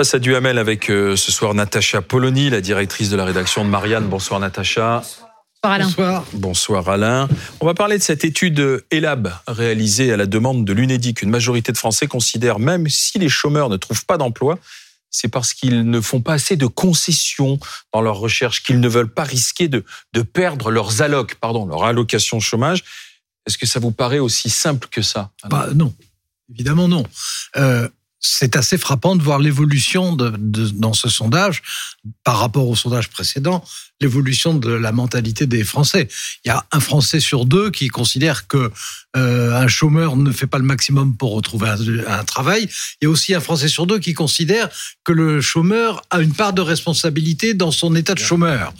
Face à Duhamel avec euh, ce soir Natacha Polony, la directrice de la rédaction de Marianne. Bonsoir Natacha. Bonsoir Alain. Bonsoir. Bonsoir Alain. On va parler de cette étude ELAB réalisée à la demande de l'UNEDIC. Une majorité de Français considèrent même si les chômeurs ne trouvent pas d'emploi, c'est parce qu'ils ne font pas assez de concessions dans leur recherche, qu'ils ne veulent pas risquer de, de perdre leurs allocs, pardon, leur allocation chômage. Est-ce que ça vous paraît aussi simple que ça bah, Non, évidemment non. Euh, c'est assez frappant de voir l'évolution de, de, dans ce sondage par rapport au sondage précédent, l'évolution de la mentalité des Français. Il y a un Français sur deux qui considère que euh, un chômeur ne fait pas le maximum pour retrouver un, un, travail. Il y a aussi un Français sur deux qui considère que le chômeur a une part de responsabilité dans son état de chômeur.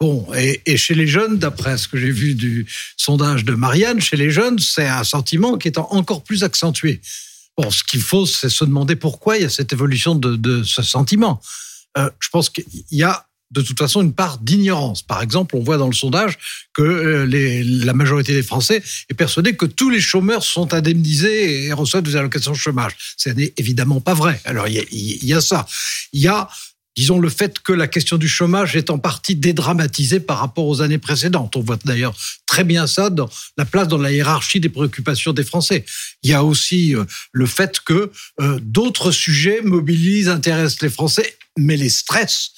Bon, et, chez les jeunes, d'après ce que j'ai vu du sondage de Marianne, chez les jeunes, c'est un sentiment qui est encore plus accentué. Bon, ce qu'il faut, c'est se demander pourquoi il y a cette évolution de, ce sentiment. Euh, je pense qu'il y a de toute façon une part d'ignorance. Par exemple, on voit dans le sondage que euh, la majorité des Français est persuadée que tous les chômeurs sont indemnisés et reçoivent des allocations de chômage. Ce n'est évidemment pas vrai. Alors il y a ça. Il y a disons le fait que la question du chômage est en partie dédramatisée par rapport aux années précédentes. On voit d'ailleurs très bien ça dans la place dans la hiérarchie des préoccupations des Français. Il y a aussi euh, le fait que euh, d'autres sujets mobilisent, intéressent les Français, mais les stress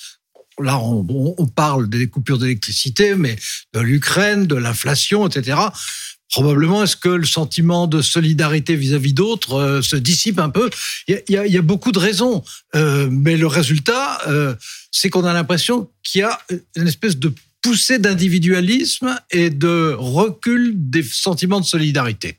là, on, on, parle des coupures d'électricité, mais de l'Ukraine, de l'inflation, etc. Probablement, est-ce que le sentiment de solidarité vis-à-vis d'autres euh, se dissipe un peu? Il y, a, beaucoup de raisons, euh, mais le résultat, euh, c'est qu'on a l'impression qu'il y a une espèce de poussée d'individualisme et de recul des sentiments de solidarité.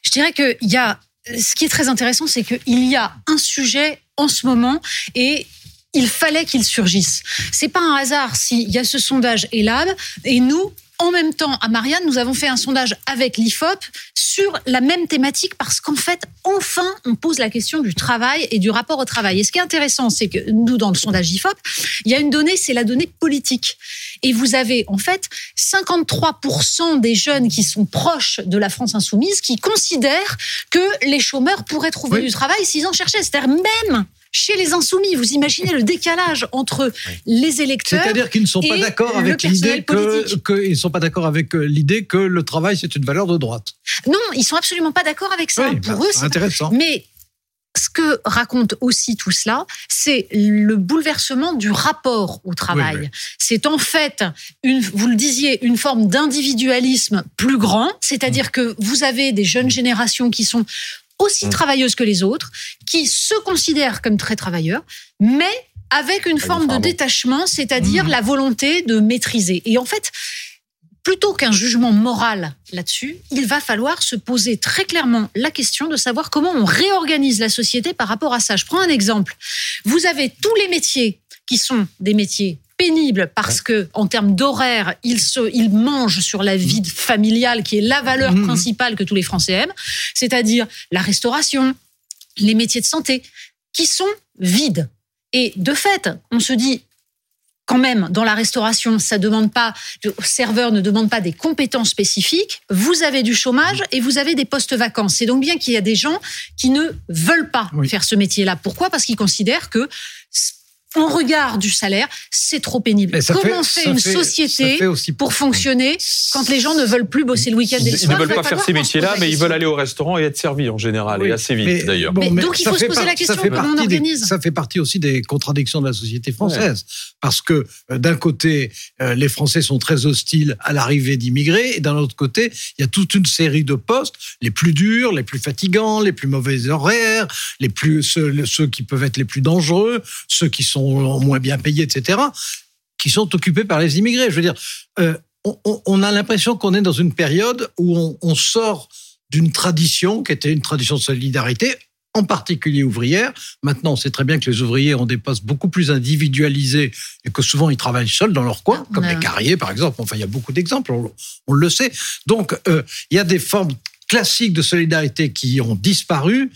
Je dirais qu'il y a, ce qui est très intéressant, c'est qu'il y a un sujet en ce moment et il fallait qu'il surgisse. C'est pas un hasard s'il y a ce sondage ELAB et nous, en même temps, à Marianne, nous avons fait un sondage avec l'IFOP sur la même thématique parce qu'en fait, enfin, on pose la question du travail et du rapport au travail. Et ce qui est intéressant, c'est que nous, dans le sondage IFOP, il y a une donnée, c'est la donnée politique. Et vous avez en fait 53% des jeunes qui sont proches de la France insoumise qui considèrent que les chômeurs pourraient trouver oui. du travail s'ils en cherchaient. C'est-à-dire même chez les insoumis. Vous imaginez le décalage entre les électeurs. C'est-à-dire qu'ils ne sont pas d'accord avec l'idée que, que, ils sont pas d'accord avec l'idée que le travail c'est une valeur de droite. Non, ils sont absolument pas d'accord avec ça. Oui, Pour bah, eux, c'est intéressant. Mais ce que raconte aussi tout cela, c'est le bouleversement du rapport au travail. Oui, oui. C'est en fait, une, vous le disiez, une forme d'individualisme plus grand, c'est-à-dire mmh. que vous avez des jeunes générations qui sont aussi mmh. travailleuses que les autres, qui se considèrent comme très travailleurs, mais avec une forme de détachement, c'est-à-dire mmh. la volonté de maîtriser. Et en fait, plutôt qu'un jugement moral là-dessus, il va falloir se poser très clairement la question de savoir comment on réorganise la société par rapport à ça. Je prends un exemple. Vous avez tous les métiers qui sont des métiers pénibles parce que en termes d'horaire, ils se, ils mangent sur la vie familiale qui est la valeur mmh. principale que tous les Français aiment, c'est-à-dire la restauration, les métiers de santé, qui sont vides. Et de fait, on se dit quand même, dans la restauration, ça demande pas, le serveur ne demande pas des compétences spécifiques. Vous avez du chômage et vous avez des postes vacants. C'est donc bien qu'il y a des gens qui ne veulent pas oui. faire ce métier-là. Pourquoi? Parce qu'ils considèrent que en regard du salaire, c'est trop pénible. Comment fait, fait une fait, société pour fonctionner quand les gens ne veulent plus bosser le week-end et le soir Ils ne veulent pas faire ces métiers-là, mais ils veulent aller au restaurant et être servis en général, oui. et assez vite d'ailleurs. Bon, donc il faut se poser la question comment on organise. Des, ça fait partie aussi des contradictions de la société française. Ouais. Parce que euh, d'un côté, euh, les Français sont très hostiles à l'arrivée d'immigrés, et d'un autre côté, il y a toute une série de postes, les plus durs, les plus fatigants, les plus mauvais horaires, les plus, ceux, ceux qui peuvent être les plus dangereux, ceux qui sont moins bien payés, etc., qui sont occupés par les immigrés. Je veux dire, euh, on, on, a l'impression qu'on est dans une période où on, on sort d'une tradition qui était une tradition de solidarité, en particulier ouvrière. Maintenant, on sait très bien que les ouvriers ont des postes beaucoup plus individualisés et que souvent ils travaillent seuls dans leur coin, comme ouais. les carriers par exemple. Enfin, il y a beaucoup d'exemples, on, on, le sait. Donc, euh, il y a des formes classiques de solidarité qui ont disparu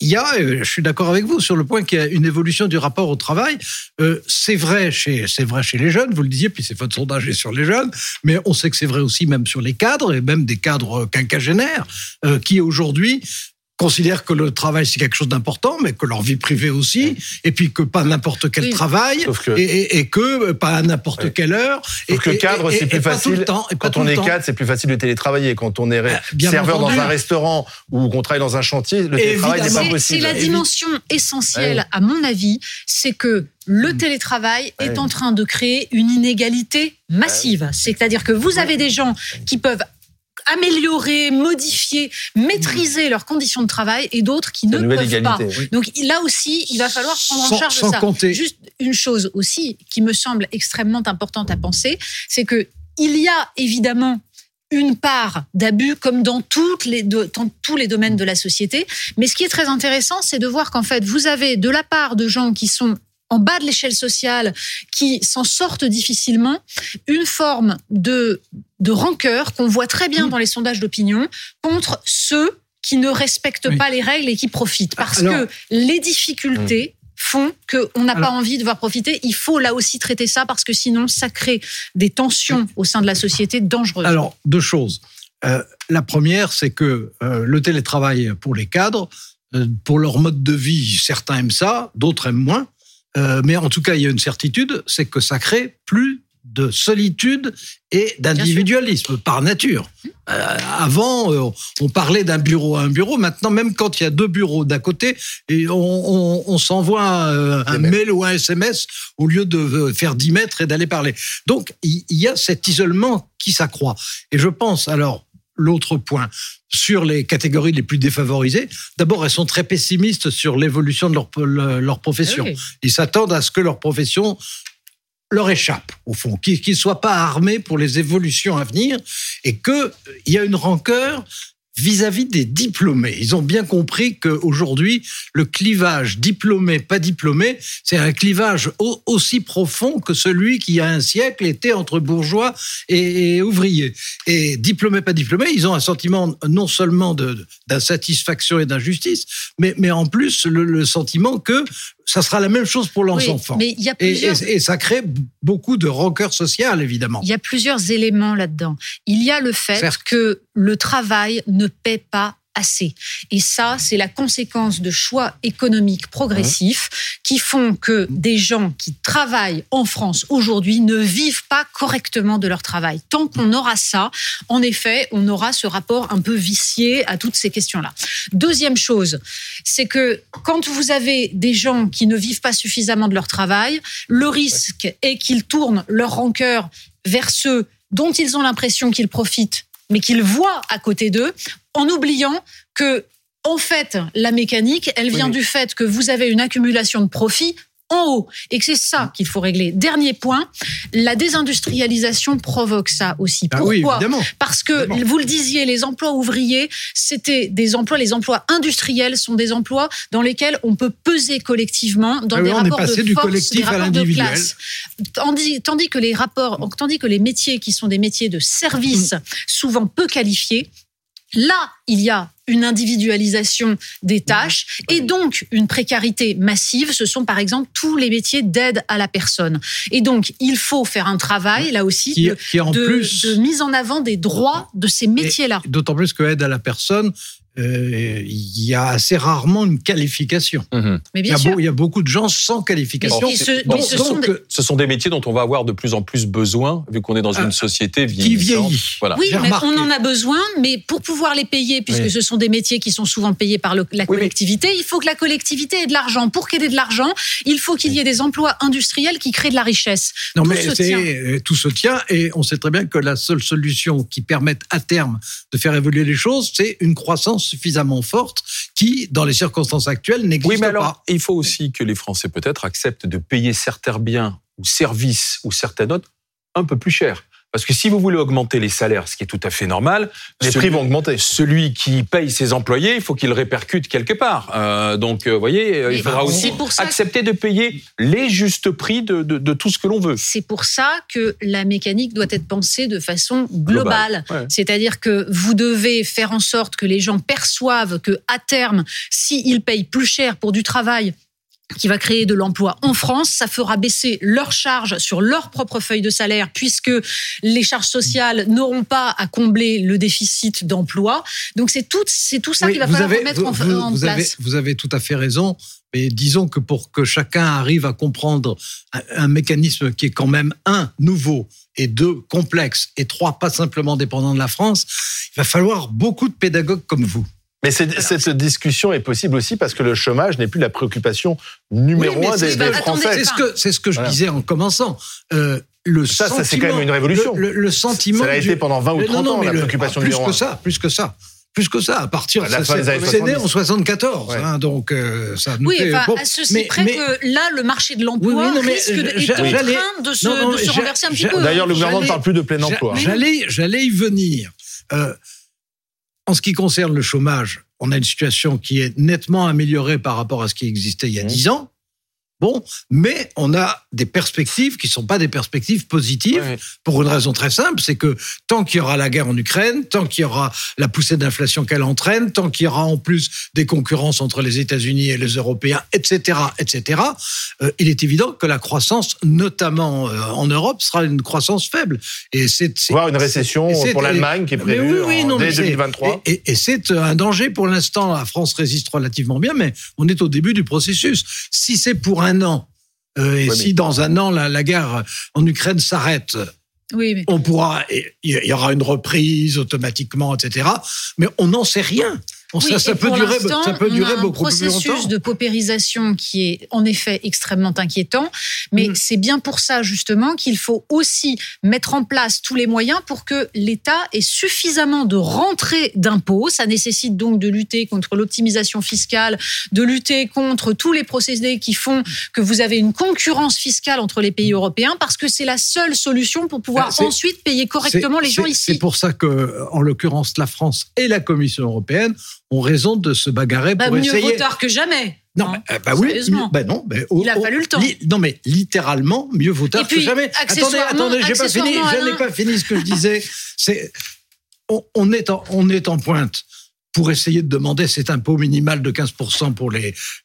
il y a, euh, je suis d'accord avec vous sur le point qu'il y a une évolution du rapport au travail. Euh, c'est vrai chez, c'est vrai chez les jeunes, vous le disiez, puis c'est votre sondage est sur les jeunes, mais on sait que c'est vrai aussi même sur les cadres et même des cadres quinquagénaires euh, qui aujourd'hui considèrent que le travail c'est quelque chose d'important, mais que leur vie privée aussi, et puis que pas n'importe quel Oui. travail, que- et, et- et que pas à n'importe quelle heure. Sauf et, que cadre, c'est et plus pas tout facile. le temps, et pas Quand tout on est cadre, c'est plus facile de télétravailler. Quand on est Ah, bien serveur dans un restaurant ou qu'on travaille dans un chantier, le télétravail n'est pas C'est- possible. C'est la Évi- dimension essentielle, à mon avis, c'est que le Mm. télétravail est en train de créer une inégalité massive. C'est-à-dire que vous avez des gens qui peuvent améliorer, modifier, maîtriser leurs conditions de travail et d'autres qui ne peuvent pas. Donc là aussi, il va falloir prendre en Sans- charge sans ça. compter- Juste une chose aussi qui me semble extrêmement importante à penser, c'est que il y a évidemment une part d'abus comme dans, toutes les, dans tous les domaines de la société. Mais ce qui est très intéressant, c'est de voir qu'en fait, vous avez de la part de gens qui sont en bas de l'échelle sociale, qui s'en sortent difficilement, une forme de, de rancœur qu'on voit très bien dans les sondages d'opinion contre ceux qui ne respectent Oui. pas les règles et qui profitent. Parce Alors- que les difficultés font qu'on n'a pas envie de voir profiter. Il faut là aussi traiter ça parce que sinon, ça crée des tensions au sein de la société dangereuses. Alors, deux choses. Euh, la première, c'est que euh, le télétravail pour les cadres, euh, pour leur mode de vie, certains aiment ça, d'autres aiment moins. Euh, mais en tout cas, il y a une certitude, c'est que ça crée plus de solitude et d'individualisme par nature. Euh, avant, euh, on parlait d'un bureau à un bureau. Maintenant, même quand il y a deux bureaux d'à côté, et on, on- on s'envoie euh, un mail ou un SMS au lieu de euh, faire 10 mètres et d'aller parler. Donc, il il y a cet isolement qui s'accroît. Et je pense, alors, l'autre point, sur les catégories les plus défavorisées, d'abord, elles sont très pessimistes sur l'évolution de leur, le- leur profession. Oui. Ils s'attendent à ce que leur profession leur échappe, au fond, qu'ils ne soient pas armés pour les évolutions à venir et qu'il y a une rancœur vis-à-vis des diplômés. Ils ont bien compris qu'aujourd'hui, le clivage diplômé-pas diplômé, c'est un clivage au- aussi profond que celui qui, il y a un siècle, était entre bourgeois et, ouvriers. Et diplômé-pas diplômé, ils ont un sentiment non seulement d'insatisfaction et d'injustice, mais, mais en plus le sentiment que ça sera la même chose pour leurs Oui, enfants. mais il y a Et, plusieurs... et- et ça crée beaucoup de rancœur sociale, évidemment. Il y a plusieurs éléments là-dedans. Il y a le fait Certes. que le travail ne paie pas Et ça, c'est la conséquence de choix économiques progressifs qui font que des gens qui travaillent en France aujourd'hui ne vivent pas correctement de leur travail. Tant qu'on aura ça, en effet, on aura ce rapport un peu vicié à toutes ces questions-là. Deuxième chose, c'est que quand vous avez des gens qui ne vivent pas suffisamment de leur travail, le risque est qu'ils tournent leur rancœur vers ceux dont ils ont l'impression qu'ils profitent, mais qu'ils voient à côté d'eux, en oubliant que, en fait, la mécanique, elle vient Oui, mais- du fait que vous avez une accumulation de profits en haut et que c'est ça qu'il faut régler. Dernier point, la désindustrialisation provoque ça aussi. Ah Pourquoi oui, évidemment. parce que, Évidemment. vous le disiez, les emplois ouvriers, c'était des emplois, les emplois industriels sont des emplois dans lesquels on peut peser collectivement dans Ah oui, des rapports de du force, collectif des à rapports de classe. Tandis, tandis que les rapports, tandis que les métiers qui sont des métiers de service, Mm. souvent peu qualifiés, là, il y a une individualisation des tâches et donc une précarité massive. Ce sont par exemple tous les métiers d'aide à la personne. Et donc, il faut faire un travail, là aussi, Qui, de, qui en de- plus, de mise en avant des droits de ces métiers-là. d'autant plus que aide à la personne, euh, il y a assez rarement une qualification. Mhm. Mais Il y, bien a sûr. beau- il y a beaucoup de gens sans qualification. Mais ce- Bon, mais ce sont donc, des- euh, Ce sont des métiers dont on va avoir de plus en plus besoin, vu qu'on est dans Ah, une société qui vieillissante. vieillit. Voilà. Oui, mais on en a besoin, mais pour pouvoir les payer, puisque Oui. ce sont des métiers qui sont souvent payés par le- la Oui, mais- collectivité, il faut que la collectivité ait de l'argent. Pour qu'elle ait de l'argent, il faut qu'il y ait des emplois industriels qui créent de la richesse. Non, Tout mais se tient. euh, tout se tient et on sait très bien que la seule solution qui permette à terme de faire évoluer les choses, c'est une croissance suffisamment forte qui, dans les circonstances actuelles, n'existe Oui, mais alors, pas. il faut aussi que les Français peut-être acceptent de payer certains biens ou services ou certaines autres un peu plus cher. Parce que si vous voulez augmenter les salaires, ce qui est tout à fait normal, Les celui- prix vont augmenter. Celui qui paye ses employés, il faut qu'il le répercute quelque part. Euh, donc, euh, vous voyez, euh, Mais il faudra aussi pour ça que- accepter de payer les justes prix de, de, de tout ce que l'on veut. C'est pour ça que la mécanique doit être pensée de façon globale. Global, ouais. C'est-à-dire que vous devez faire en sorte que les gens perçoivent que à terme, s'ils payent plus cher pour du travail qui va créer de l'emploi en France, ça fera baisser leurs charges sur leur propre feuille de salaire puisque les charges sociales n'auront pas à combler le déficit d'emploi. Donc c'est tout, c'est tout ça Oui, qu'il va falloir avez- remettre vous- en, vous- en vous place. avez, vous avez tout à fait raison. Mais disons que pour que chacun arrive à comprendre un, un mécanisme qui est quand même, un, nouveau, et deux, complexe, et trois, pas simplement dépendant de la France, il va falloir beaucoup de pédagogues comme vous. Mais c'est- cette discussion est possible aussi parce que le chômage n'est plus la préoccupation numéro Oui, un des, des que- Français. C'est ce que, c'est ce que je Voilà. disais en commençant. Euh, le Ça, ça, c'est sentiment- quand même une révolution. Le, le- le sentiment. Ça du- été pendant 20 ou Mais 30 non, non, ans, la le- préoccupation plus numéro que ça, plus que ça. Plus que ça, à partir À la ça, c'est- né 70. en 74, Ouais. hein, donc euh, ça nous Oui, fait- enfin, bon, à ceci mais- près mais- que là, le marché de l'emploi Oui, oui, non, mais risque de, j'a- est en train de se, non, non, de se renverser un petit peu. D'ailleurs, le gouvernement ne parle plus de plein emploi. J'allais, j'allais y venir. Euh, en ce qui concerne le chômage, on a une situation qui est nettement améliorée par rapport à ce qui existait il y a Mmh. 10 ans. Bon, mais on a des perspectives qui sont pas des perspectives positives Ouais. pour une raison très simple, c'est que tant qu'il y aura la guerre en Ukraine, tant qu'il y aura la poussée d'inflation qu'elle entraîne, tant qu'il y aura en plus des concurrences entre les États-Unis et les Européens, etc., etc., euh, il est évident que la croissance, notamment euh, en Europe, sera une croissance faible. Et c'est c'est- Voire une récession pour l'Allemagne qui est prévue oui, oui, en- non, dès mais c'est- 2023. Et, et- et c'est un danger pour l'instant. La France résiste relativement bien, mais on est au début du processus. Si c'est pour un an, euh, et si dans un an la, la guerre en Ukraine s'arrête, Oui, mais on pourra, et il y aura une reprise automatiquement, etc. Mais on n'en sait rien. On- Oui, ça, peut durer, ça peut on durer a un beaucoup plus processus longtemps. de paupérisation qui est en effet extrêmement inquiétant, mais Mm. c'est bien pour ça justement qu'il faut aussi mettre en place tous les moyens pour que l'État ait suffisamment de rentrées d'impôts. Ça nécessite donc de lutter contre l'optimisation fiscale, de lutter contre tous les procédés qui font que vous avez une concurrence fiscale entre les pays européens, parce que c'est la seule solution pour pouvoir c'est- ensuite payer correctement les gens ici. C'est pour ça que, en l'occurrence, la France et la Commission européenne ont raison de se bagarrer Bah, pour mieux essayer. vaut tard que jamais. Non, hein. euh, bah oui, bah non, mais Il a fallu le temps. li- non, mais littéralement, mieux vaut tard puis, que jamais. Attendez, attendez, j'ai pas fini, accessoirement, je n'ai pas fini ce que je disais. C'est, on, on est en, on est en pointe pour essayer de demander cet impôt minimal de 15% pour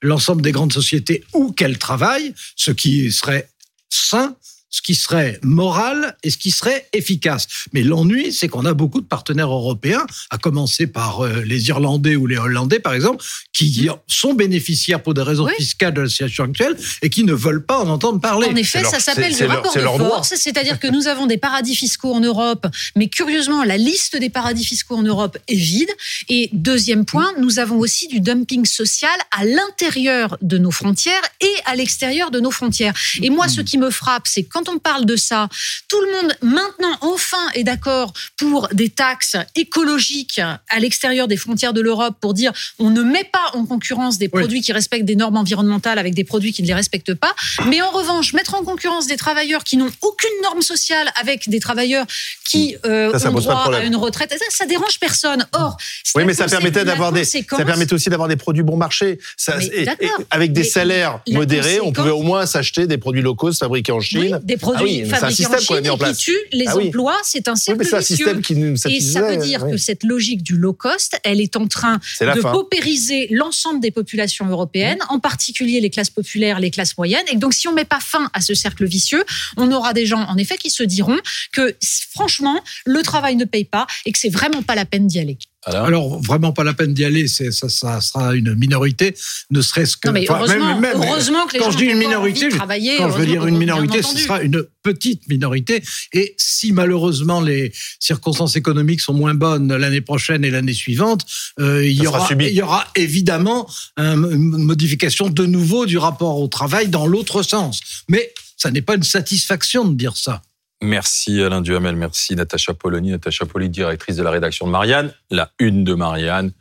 l'ensemble des grandes sociétés où qu'elles travaillent, ce qui serait sain, ce qui serait moral et ce qui serait efficace. Mais l'ennui, c'est qu'on a beaucoup de partenaires européens, à commencer par euh, les Irlandais ou les Hollandais, par exemple, qui sont bénéficiaires pour des raisons Oui. fiscales de la situation actuelle et qui ne veulent pas en entendre parler. En effet, leur- ça s'appelle leur- rapport de force, c'est-à-dire que nous avons des paradis fiscaux en Europe, mais curieusement, la liste des paradis fiscaux en Europe est vide. Et deuxième point, nous avons aussi du dumping social à l'intérieur de nos frontières et à l'extérieur de nos frontières. Et moi, ce qui me frappe, c'est quand on parle de ça, tout le monde maintenant enfin est d'accord pour des taxes écologiques à l'extérieur des frontières de l'Europe pour dire on ne met pas en concurrence des Oui. produits qui respectent des normes environnementales avec des produits qui ne les respectent pas. Mais en revanche, mettre en concurrence des travailleurs qui n'ont aucune norme sociale avec des travailleurs qui euh, Ça, ça ont droit à une retraite, ça, ça dérange personne. Or, Oui, mais ça permettait d'avoir des, ça permettait aussi d'avoir des produits bon marché. Ça, Mais et- et d'accord. avec des Mais salaires la modérés, on pouvait au moins s'acheter des produits locaux fabriqués en Oui, Chine. Des produits Ah oui, c'est un fabriqués en Chine en et qui tuent les Ah oui. emplois. C'est un Oui, cercle mais c'est un vicieux. système qui nous Et ça veut dire oui. que cette logique du low cost, elle est en train de fin. paupériser l'ensemble des populations européennes, en particulier les classes populaires, les classes moyennes. Et donc, si on met pas fin à ce cercle vicieux, on aura des gens, en effet, qui se diront que, franchement, le travail ne paye pas et que c'est vraiment pas la peine d'y aller. Alors, vraiment pas la peine d'y aller, c'est, ça, ça sera une minorité, ne serait-ce que. Non, mais heureusement, même- même- heureusement que les quand gens je dis une minorité, travailler. Quand je veux dire une minorité, ce sera une petite minorité. Et si malheureusement les circonstances économiques sont moins bonnes l'année prochaine et l'année suivante, euh, il, y aura, subi. il y aura évidemment un- une modification de nouveau du rapport au travail dans l'autre sens. Mais ça n'est pas une satisfaction de dire ça. Merci Alain Duhamel, merci Natacha Polony. Natacha Polony, directrice de la rédaction de Marianne. La une de Marianne,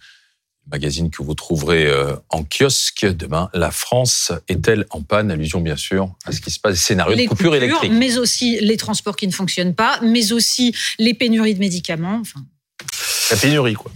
magazine que vous trouverez euh, en kiosque demain. La France est-elle en panne? Allusion bien sûr à ce qui se passe, scénario les de coupure coupures, électrique. mais aussi les transports qui ne fonctionnent pas, mais aussi les pénuries de médicaments. Enfin, La pénurie, quoi.